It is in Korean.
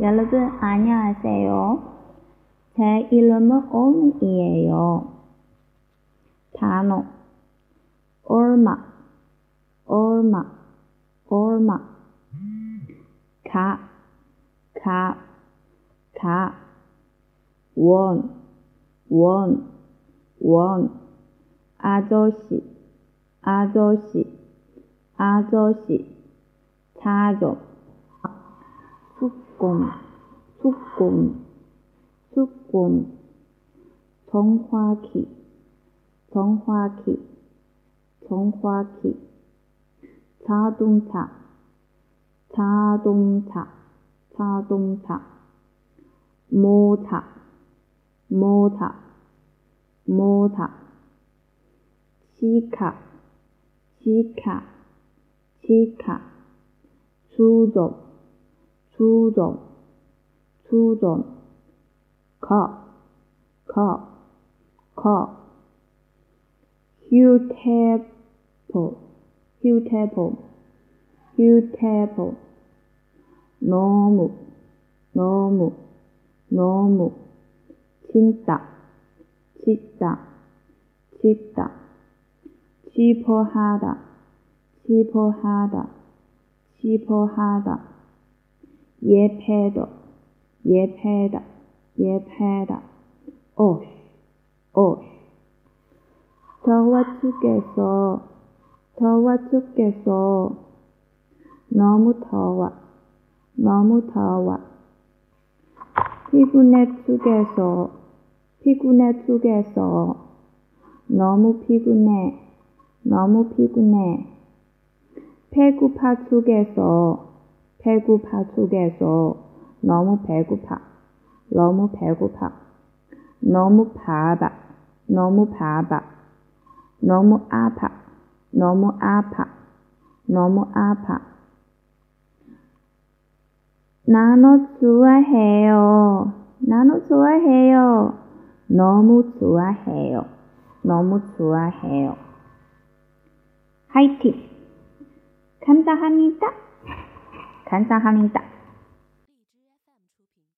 여러분 안녕하세요. 제 이름은 오미이에요. 단어 얼마 얼마 얼마. 가 가, 가, 원, 원, 원, 아저씨, 아저씨, 아저씨, 자죠, 숙공, 숙공, 숙공, 정화기, 정화기, 정화기, 자동차, 자동차, 자동차, 모차, 모차, 모차, 치카, 치카, 치카, 수종, 수종, 수종, 거, 거, 거, 휴테보, 휴테보, 휴테보, 너무, 너무, 너무, 진짜, 진짜, 진짜, 싶어하다, 싶어하다, 싶어하다, 예패다, 예패다, 예패다, 오시, 오시. 더워 죽겠어, 더워 죽겠어, 너무 더워, 너무 더워. 피곤해 죽겠어, 피곤해 죽겠어, 너무 피곤해, 너무 피곤해. 배고파 죽겠어, 배고파 죽겠어, 너무 배고파, 너무 배고파. 너무 바빠, 너무 바빠, 너무 아파, 너무 아파, 너무 아파. 나도 좋아해요. 나도 좋아해요. 너무 좋아해요. 너무 좋아해요. 화이팅! 감사합니다. Saan 达